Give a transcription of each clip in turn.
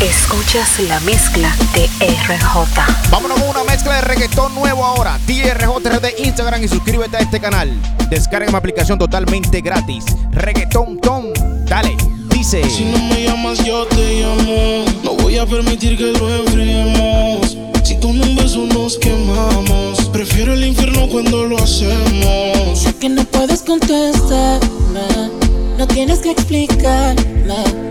Escuchas la mezcla de RJ. Vámonos con una mezcla de reggaetón nuevo ahora. DRJ de Instagram y suscríbete a este canal. Descarga mi aplicación totalmente gratis. Reggaetón Tom. Dale, dice. Si no me llamas, yo te llamo. No voy a permitir que lo enfriemos. Si con un beso nos quemamos, prefiero el infierno cuando lo hacemos. Sé que no puedes contestarme, no tienes que explicarme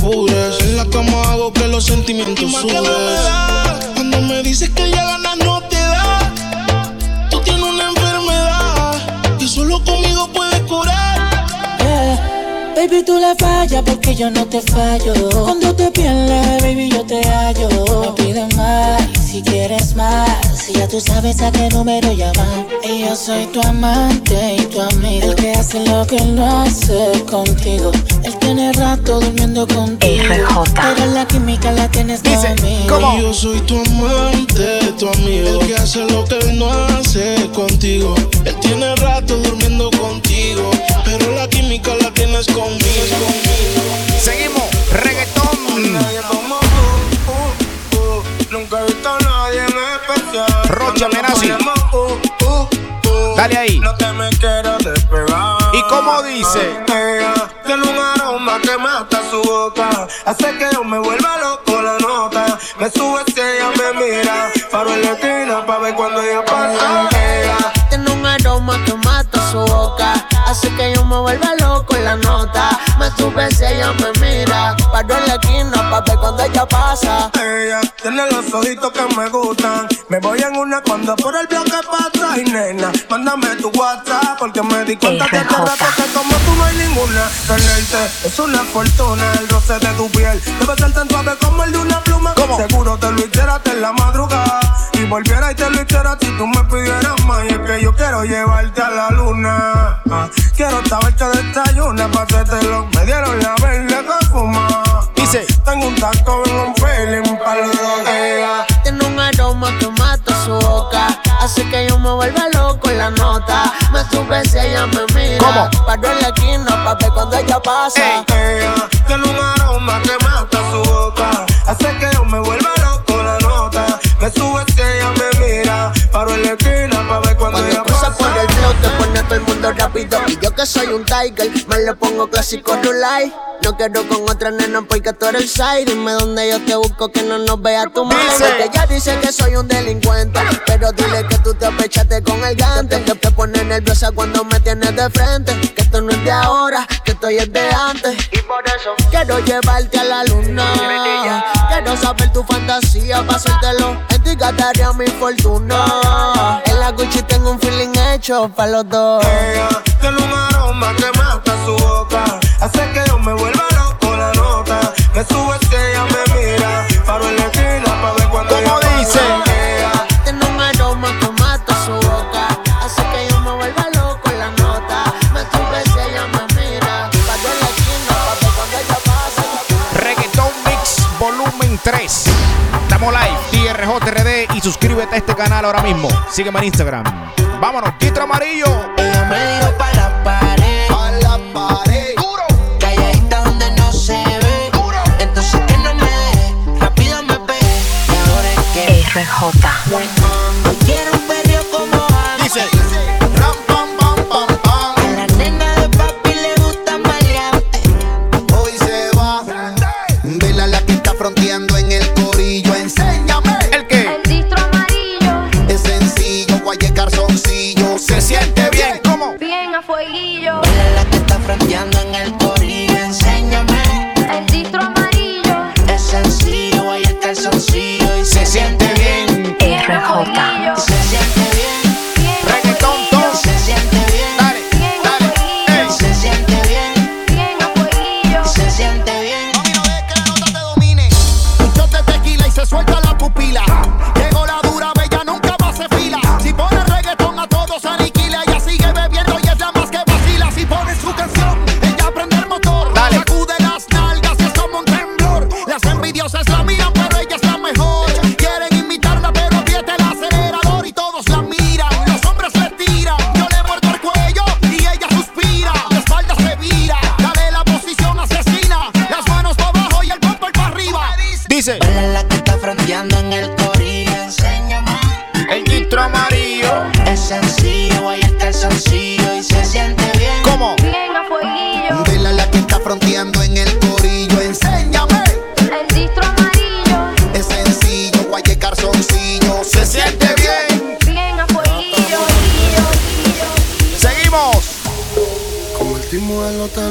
apures. En la cama hago que los sentimientos suben. Cuando me dices que ya ganas no te da. Tú tienes una enfermedad que solo conmigo puedes curar. Baby, tú le fallas porque yo no te fallo. Cuando te pierdes, baby, yo te hallo. Me piden más si quieres más. Si ya tú sabes a qué número llamar. Y yo soy tu amante y tu amigo. El que hace lo que no hace contigo. Tiene rato durmiendo contigo. RJ. Pero la química la tienes conmigo. Y yo soy tu amante, tu amigo. El que hace lo que no hace contigo. Él tiene rato durmiendo contigo. Pero la química la tienes conmigo. Seguimos, reggaetón. Nunca he visto a nadie en especial. Rocha Menazzi. Dale ahí. No te me quiero despegar. ¿Y cómo dice? Boca. Hace que yo me vuelva loco la nota. Me sube si ella me mira. Paro en la esquina pa' ver cuando ella pasa. Ella tiene un aroma que mata su boca. Hace que yo me vuelva loco la nota. Me sube si ella me mira. Paro en la esquina pa' ver cuando ella pasa. Ella tiene los ojitos que me gustan. Me voy en una cuando por el bloque pasa. Y nena, mándame tu WhatsApp. Porque me di cuenta este rato que como tú no hay ninguna. Tenerte es una fortuna. El roce de tu piel debe ser tan suave como el de una pluma. Seguro te lo hicieras en la madrugada. Y volviera y te lo hiciera si tú me pidieras más. Y es que yo quiero llevarte a la luna. Ah, quiero saber que desayuna pa' hacértelo. Me dieron la verde que fuma. Dice: Tengo un taco en un feeling para. Tiene un aroma que mata su boca. Hace que yo me vuelva loco en la nota. Me sube si ella me mira. ¿Cómo? Paro en la esquina pa' ver cuando ella pasa. Ella tiene un aroma que mata rápido. Y yo que soy un tiger, me le pongo clásico rulay. No quiero con otra nena porque tú eres el side. Dime dónde yo te busco que no nos vea tu madre. Dice. Que ella dice que soy un delincuente. Pero dile que tú te apechaste con el gante. Que te pone nerviosa cuando me tienes de frente. Que esto no es de ahora, que estoy es de antes. Y por eso quiero llevarte a la luna. Quiero saber tu fantasía, pasártelo. En ti gastaría mi fortuna. En la Gucci tengo un feeling hecho para los dos. Ella tiene un aroma que mata su boca. Hace que yo me vuelva loco la nota. Me sube si ella me y suscríbete a este canal ahora mismo. Sígueme en Instagram. Vámonos, Titro Amarillo. Ella me dijo pa' la pared. A la pared. Calladita donde no se ve. Entonces que no me deje. Rápido me pegué. Y ahora es que. RJ.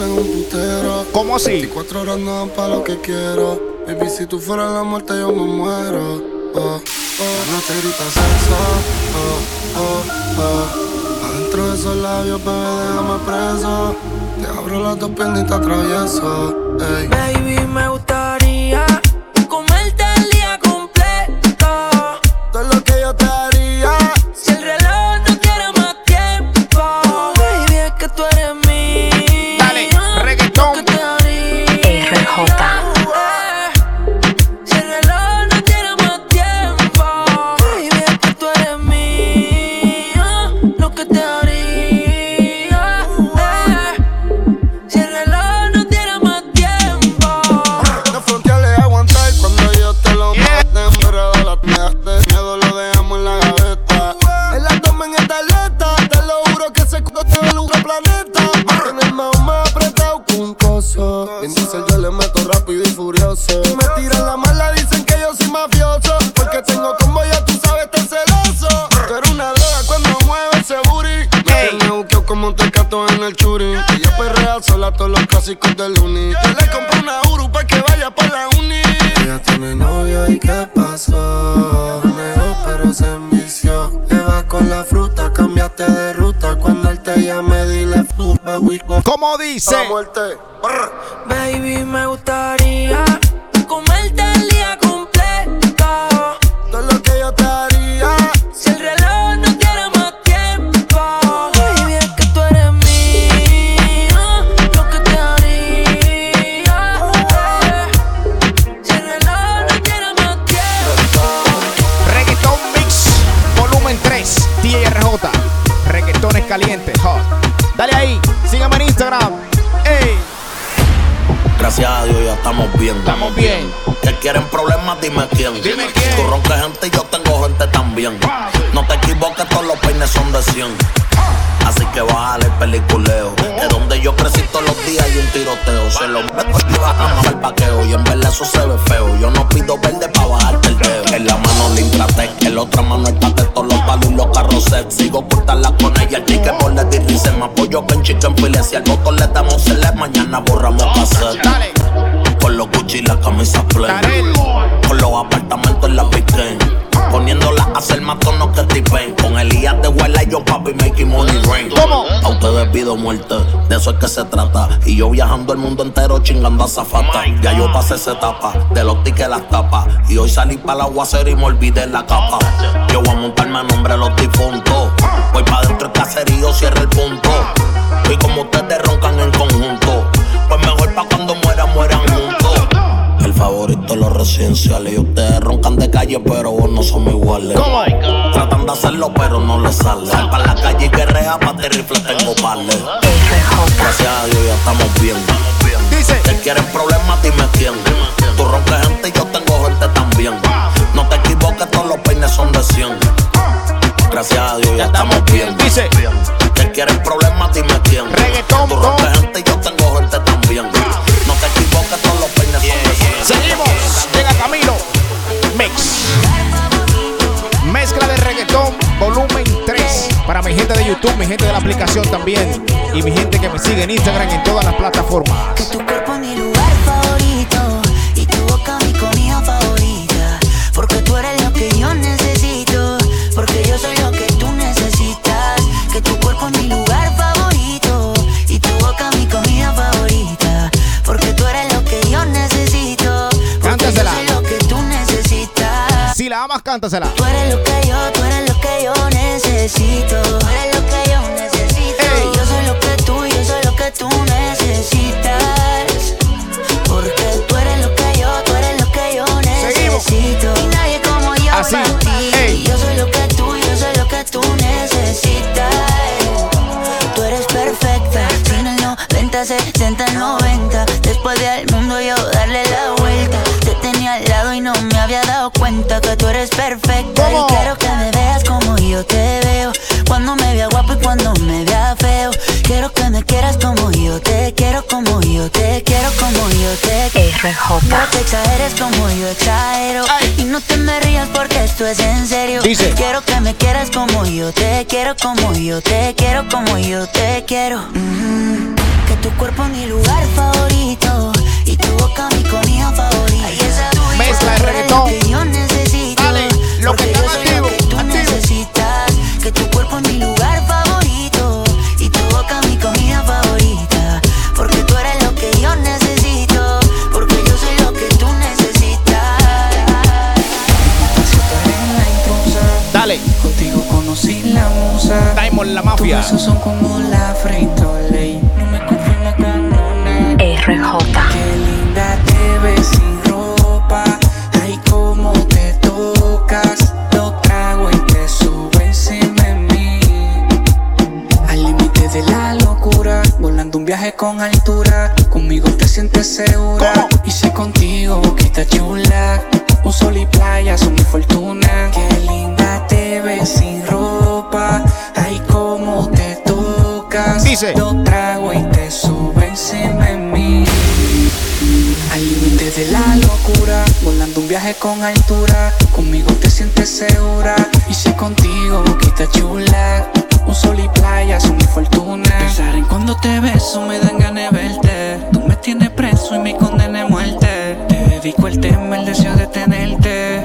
En un putero. ¿Cómo así? 24 horas no dan pa' lo que quiero. Baby, si tú fueras la muerte, yo me muero. Oh, oh. No te gritas sexo. Oh, oh, oh. Adentro de esos labios, bebé, déjame preso. Te abro las dos piernas y te atravieso. Ey. Baby, me gustaría muerte. Dime quién. Dime quién. Tú roncas gente y yo tengo gente también. No te equivoques, todos los peines son de 100. Así que bájale el peliculeo. De donde yo crecí todos los días hay un tiroteo. Se lo meto y bajamos el paqueo. Y en verdad eso se ve feo. Yo no pido verde pa' bajarte el dedo. En la mano Intratec, en la otra mano el de todos los palos y los carros set. Sigo cortarla con ella, el chicken por le dice Me apoyo que en chicken file. Si al botón le damos el mañana borramos cassette. Con los Gucci y la camisa plain. Con los apartamentos en la weekend. Poniéndola a hacer más tonos que T-Pain. Con Elías de Huela y yo, papi, making money rain. ¿Cómo? A ustedes pido muerte, de eso es que se trata. Y yo viajando el mundo entero chingando a zafata. Ya yo pasé esa etapa, de los tickets las tapas. Y hoy salí para la aguacero y me olvidé la capa. Yo voy a montarme a nombre de los difuntos. Voy para dentro del caserío, cierra el punto. Y como ustedes roncan en conjunto, De los residenciales. Y ustedes roncan de calle, pero vos no somos iguales. ¿Cómo? Tratan de hacerlo, pero no les sale. Sal para la calle y guerrea, pa' te rifle tengo parle. RJ. Gracias a Dios ya estamos bien. dice. Que quieren problemas, dime quién. Tú rompes gente y yo tengo gente también. No te equivoques, todos los peines son de 100. Gracias a Dios ya estamos bien. Dice. Que quieren problemas, dime quién. Reggaetón, gente de YouTube, mi gente de la aplicación también. Y mi gente que me sigue en Instagram en todas las plataformas. Que tu cuerpo es mi lugar favorito y tu boca mi comida favorita. Porque tú eres lo que yo necesito, porque yo soy lo que tú necesitas. Que tu cuerpo es mi lugar favorito y tu boca mi comida favorita. Porque tú eres lo que yo necesito, porque yo Cántasela. soy lo que tú necesitas. Si la amas, cántasela. Tú eres lo que yo, tú eres RJ. No te exageres como yo exagero. Y no te me rías porque esto es en serio. Dice. Quiero que me quieras como yo te quiero, como yo te quiero, como yo te quiero. Mm, que tu cuerpo es mi lugar favorito. Y tu boca mi comida favorita. Ay, esa tuya, Mezcla de reggaetón. lo que yo necesito. Dale, lo que está activo, viaje con altura. Conmigo te sientes segura. Y sé contigo, boquita chula. Un sol y playa son mi fortuna. Pensar en cuando te beso me dan ganas de verte. Tú me tienes preso y me condena a muerte. Te dedico el tema, el deseo de tenerte.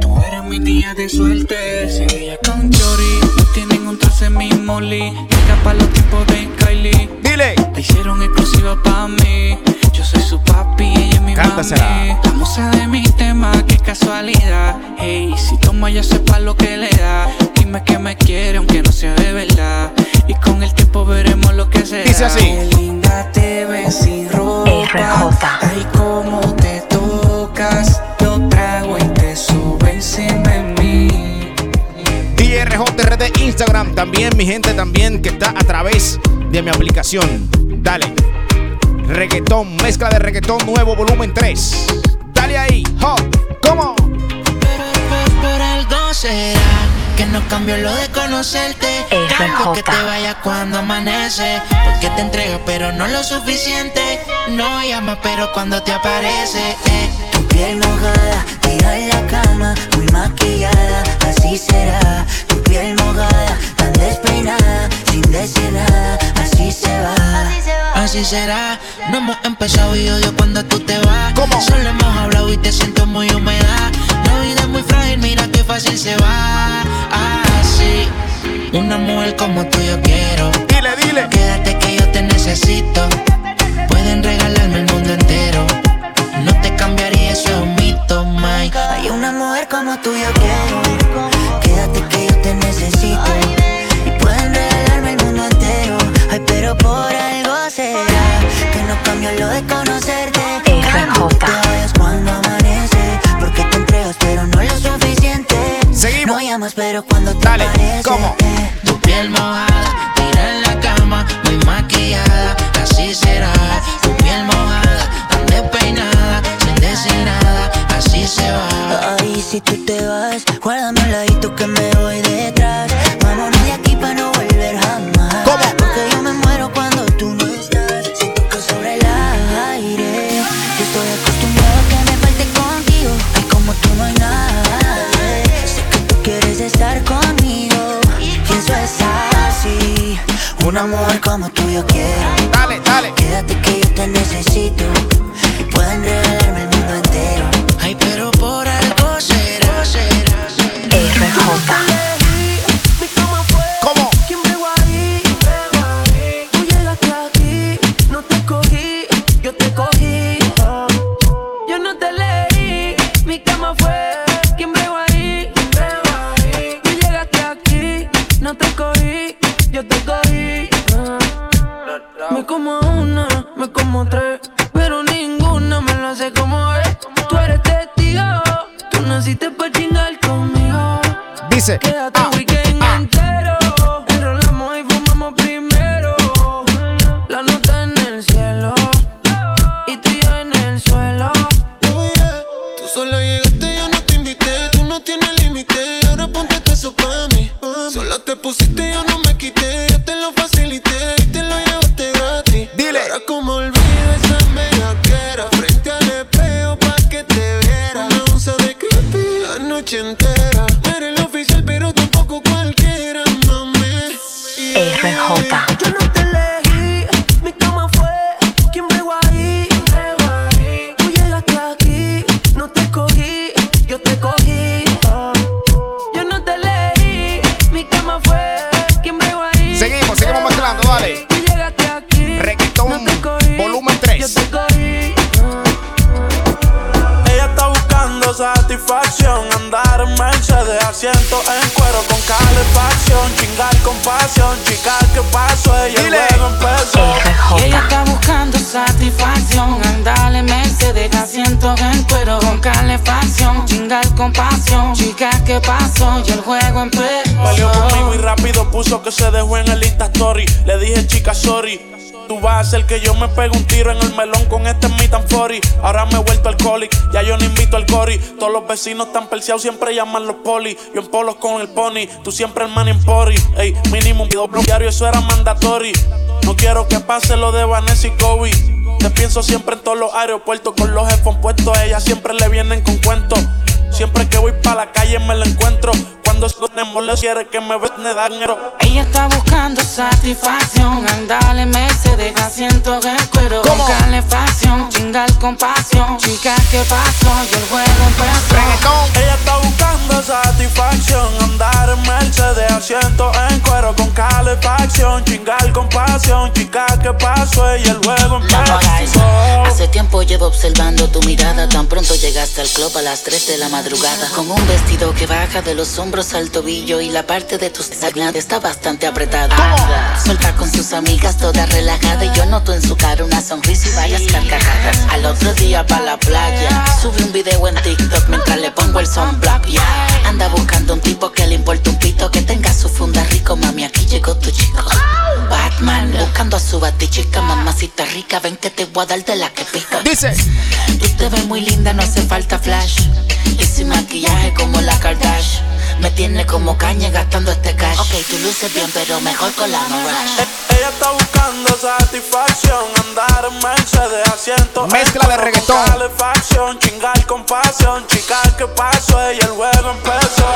Tú eres mi día de suerte. Si ella con Jory, no tienen un trance mi molly. Llega pa' los tiempos de Kylie. Dile. La hicieron exclusiva pa' mí. Yo soy su papi y ella es mi Cántasela. mami. La musa de mi tema, qué casualidad. Hey, si toma ya sepa lo que le da. Dime que me quiere aunque no sea de verdad. Y con el tiempo veremos lo que será. Dice así. Qué linda te ves sin ropa. RJ. Ay, cómo te tocas. Lo trago y te sube encima de mí. DRJRD Instagram también, mi gente también que está a través de mi aplicación. Dale. Reggaetón, mezcla de reggaetón nuevo volumen 3. Dale ahí, ho, ¿cómo? Pero por, por algo será que no cambió lo de conocerte. Cambio que te vaya cuando amanece. Porque te entrega, pero no lo suficiente. No llama, pero cuando te aparece. eh. Tu piel mojada, tira en la cama, muy maquillada, así será. Tu piel mojada, tan despeinada, sin decir nada, así se va. Así será, no hemos empezado y odio cuando tú te vas. ¿Cómo? Solo hemos hablado y te siento muy humedad. La vida es muy frágil, mira qué fácil se va. Así, una mujer como tú yo quiero. Una mujer como tú yo quiero. Dale, dale. Quédate que yo te necesito. Pueden regalarme Asiento en cuero con calefacción, chingar con pasión, chica, ¿qué pasó? Ella Dile. luego empezó. Y ella Mercedes, asiento en cuero con calefacción, chingar con pasión, chica, ¿qué pasó? Y el juego empezó. Peleó conmigo y rápido puso que se dejó en el Insta Story. Le dije, chica, sorry. Tú vas a hacer que yo me pegue un tiro en el melón con este mi tan 40. Ahora me he vuelto alcohólico, ya yo no invito al cori. Todos los vecinos están perseados, siempre llaman los poli. Yo en polos con el pony, tú siempre el man en pori. Ey, mínimo un doble diario, eso era mandatory. No quiero que pase lo de Vanessa y Kobe. Te pienso siempre en todos los aeropuertos con los headphones puestos. A ella siempre le vienen con cuentos. Siempre que voy para la calle me la encuentro. Cuando tenemos le quiere que me ve, me da dinero. Ella está buscando satisfacción, andale Mercedes, asiento en cuero con calefacción, chingar con pasión, chica, ¿qué pasó? Y el juego empezó. Ella está buscando satisfacción, andar en Mercedes, asiento en cuero con calefacción, chingar con pasión, chica, ¿qué pasó? Y el juego empezó. Hace tiempo llevo observando tu mirada. Tan pronto llegaste al club a las 3 de la madrugada. Con un vestido que baja de los hombros al tobillo y la parte de tus sagnas está bastante apretada. Suelta con sus amigas, toda relajada. Y yo noto en su cara una sonrisa y varias carcajadas. Al otro día pa' la playa. Sube un video en TikTok mientras le pongo el sunblock. Yeah. Anda buscando un tipo que le importa un pito. Que tenga su funda rico, mami. Aquí llegó tu chico. Batman buscando a su batichica, mamacita rica. Ven que te voy a dar de la que pica. Dice. Tú te ves muy linda, no hace falta flash. Y sin maquillaje como la Kardashian. Me tiene como caña gastando este cash. Ok, tú luces bien, pero mejor con la Morash. Ella está buscando satisfacción, andar en Mercedes, asiento en Mezcla de reggaetón. calefacción, chingar con pasión, chica, ¿qué pasó? Y el juego empezó.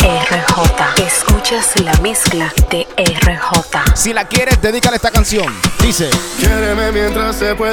RJ. Escuchas la mezcla de RJ. Si la quieres, dedícale esta canción. Dice. Quiéreme mientras se pueda.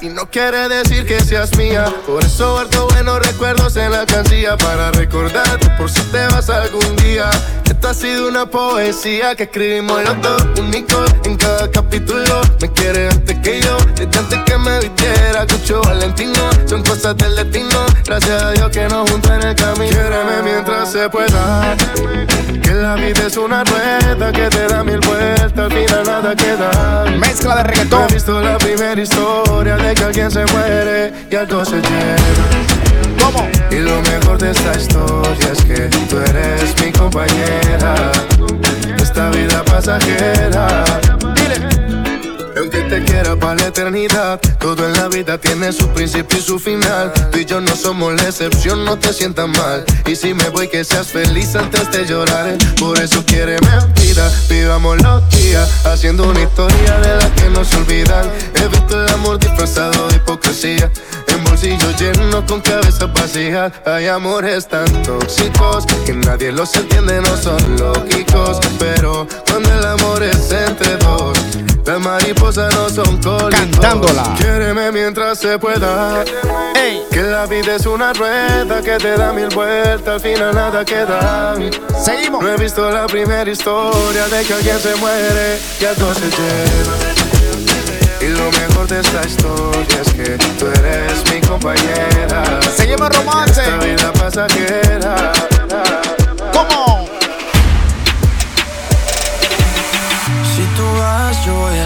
Y no quiere decir que seas mía. Por eso guardo buenos recuerdos en la cancilla para recordarte por si te vas algún día. Esta ha sido una poesía que escribimos los dos, único en cada capítulo. Me quiere antes que yo, desde antes que me vistiera, Cucho Valentino. Son cosas del destino, gracias a Dios que nos junta en el camino. Quiéreme mientras se pueda. Que la vida es una rueda que te da mil vueltas, al final nada queda. Mezcla de reggaetón. he visto la primera historia de que alguien se muere y algo se lleva. ¿Cómo? Y lo mejor de esta historia es que tú eres mi compañera. Esta vida pasajera. Te quiera para la eternidad, todo en la vida tiene su principio y su final. Tú y yo no somos la excepción, no te sientas mal. Y si me voy, que seas feliz antes de llorar. Por eso quiere vida, vivamos los días, haciendo una historia de la que no se olvidan. He visto el amor disfrazado de hipocresía. En bolsillos llenos con cabeza vacía Hay amores tan tóxicos que nadie los entiende, no son lógicos. Pero cuando el amor es entre dos, las mariposas no son cólicos. Cantándola. Quiéreme mientras se pueda. Ey. Que la vida es una rueda que te da mil vueltas, al final nada queda. Seguimos. No he visto la primera historia de que alguien se muere y algo se lleva. Y lo mejor de esta historia es que tú eres mi compañera. Seguimos romance. Esta vida pasajera. ¿Cómo?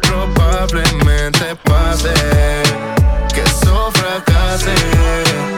Probablemente pase que eso fracase.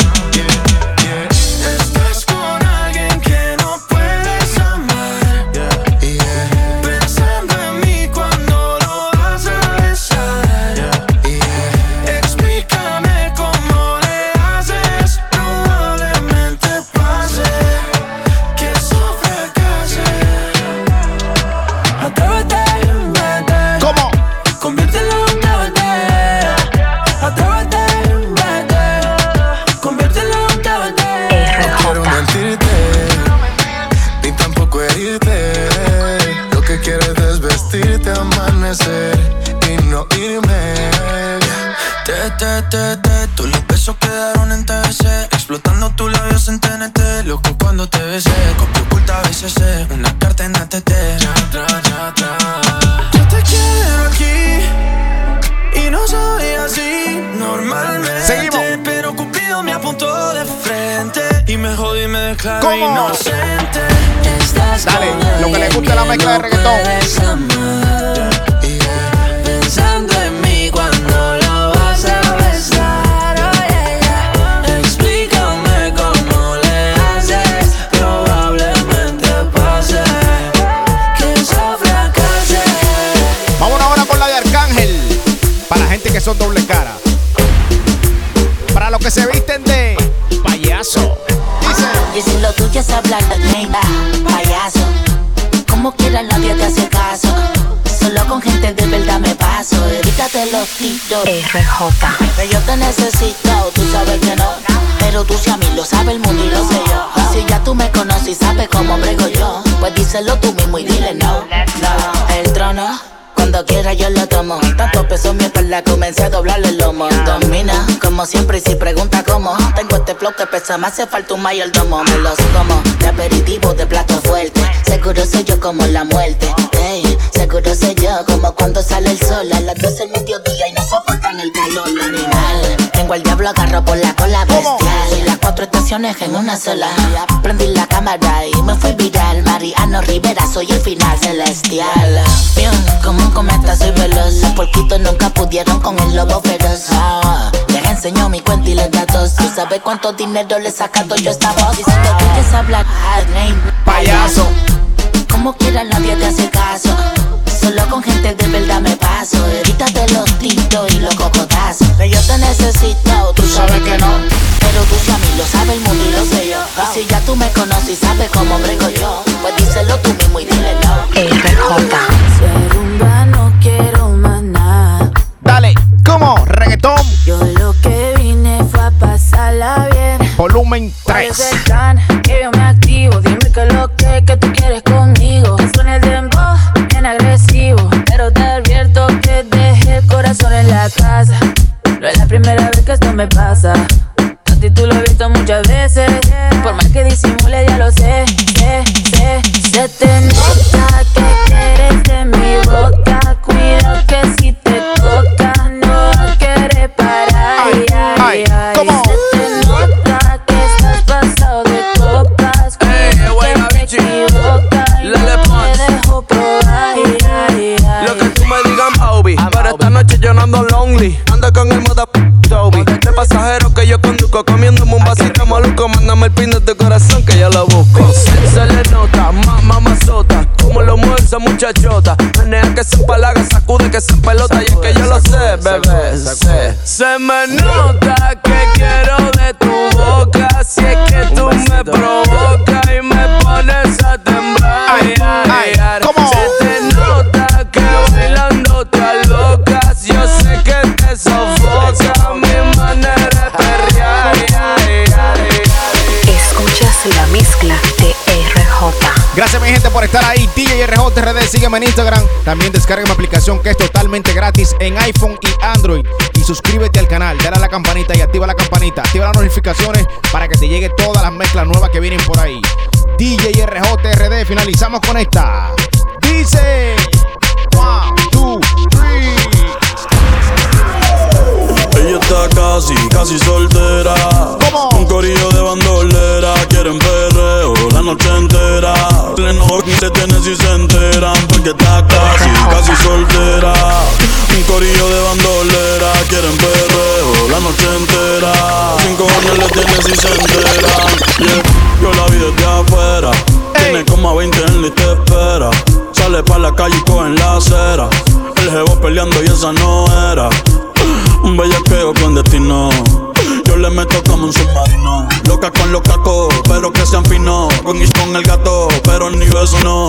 Que son doble cara. Para los que se visten de payaso. Dice. Y si lo tuyo es hablar de payaso. Como quiera nadie te hace caso. Solo con gente de verdad me paso. Evítate los tiros. RJ. Que yo te necesito, tú sabes que no. Pero tú si a mí lo sabe el mundo y lo sé yo. Si ya tú me conoces y sabes cómo brego yo, pues díselo tú mismo y dile no. No, el trono. Cuando quiera yo lo tomo. Tanto peso en mi espalda comencé a doblarle el lomo. Domina, como siempre, y si pregunta cómo. Tengo este flow que pesa, me hace falta un mayordomo. Me los como de aperitivo, de plato fuerte. Seguro soy yo como la muerte. Ey, seguro soy yo como cuando sale el sol a las 12 del mediodía y no soportan el calor. Animal, tengo al diablo agarro por la cola bestial. Y cuatro estaciones en una sola. Prendí la cámara y me fui viral. Mariano Rivera, soy el final celestial. Pium, como un cometa soy veloz. Los porquitos nunca pudieron con el lobo feroz. Ah, les enseño mi cuenta y les datos. Tú sabes cuánto dinero le sacado yo esta voz. Si te quieres hablar, name, Payaso. como quiera nadie te hace caso. Solo con gente de verdad me paso. Evítate los tiros y los cocotazos. Que yo te necesito, tú sabes que no. Pero tú si a mí lo sabe el mundo y lo sé yo. Y si ya tú me conoces y sabes cómo brego yo, pues díselo tú mismo con el moda Toby. De pasajero que yo conduzco. Comiéndome un vasito maluco. Mándame el pin de tu corazón que yo lo busco. Se, le nota, ma, mamazota. Como lo mueve esa muchachota. Menea que se empalaga, sacude que se pelota. Y es que yo lo sé, bebé. sé. Se me nota que quiero de tu boca. Si es que tú me provocas y me pones a temblar. Ay, ay, ay, Gracias, mi gente, por estar ahí. DJ RJRD, sígueme en Instagram. También descarga mi aplicación que es totalmente gratis en iPhone y Android. Y suscríbete al canal, dale a la campanita y activa la campanita. Activa las notificaciones para que te llegue todas las mezclas nuevas que vienen por ahí. DJ RJRD, finalizamos con esta. Dice: One, two, three. Ella está casi, casi soltera. Un corillo de bandolera. Quieren perreo la noche entera. Pleno te tienes si se enteran. Porque está casi, casi soltera. Un corillo de bandolera. Quieren perreo la noche entera. Cinco años le tienes si se enteran. Yeah. Yo la vi desde afuera. Tiene como a 20 en y te espera. Sale pa' la calle y coge en la acera. El jevo peleando y esa no era. Un bellaqueo destino Yo le meto como un submarino. Loca con los cacos, pero que sean finos. Con con el gato, pero ni beso no.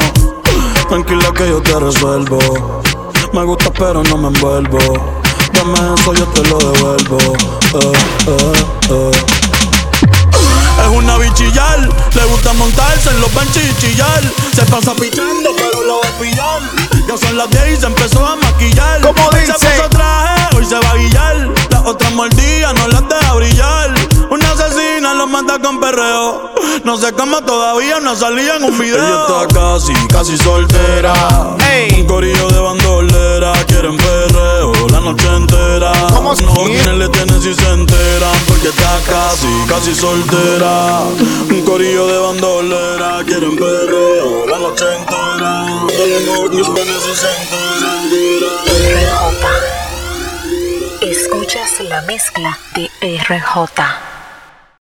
Tranquila que yo te resuelvo. Me gusta, pero no me envuelvo. Dame eso, yo te lo devuelvo. Eh, eh, eh. Una bichillar, le gusta montarse en los benches y chillar. Se pasa pichando, pero lo va a pillar. Ya son las 10 y se empezó a maquillar. ¿Cómo dice? Se puso traje, hoy se va a guillar. Las otras mordidas no las deja brillar. Una asesina lo mata con perreo. No sé cómo todavía no salía en un video. Ella está casi, casi soltera. Un corillo de bandolera. Quieren perreo la noche entera. ¿Cómo no, ¿quién le tienen si se enteran? Porque está casi, casi soltera. Un corillo de bandolera. Quieren perreo la noche entera. No, ¿quién si se enteran? Escuchas la mezcla de RJ.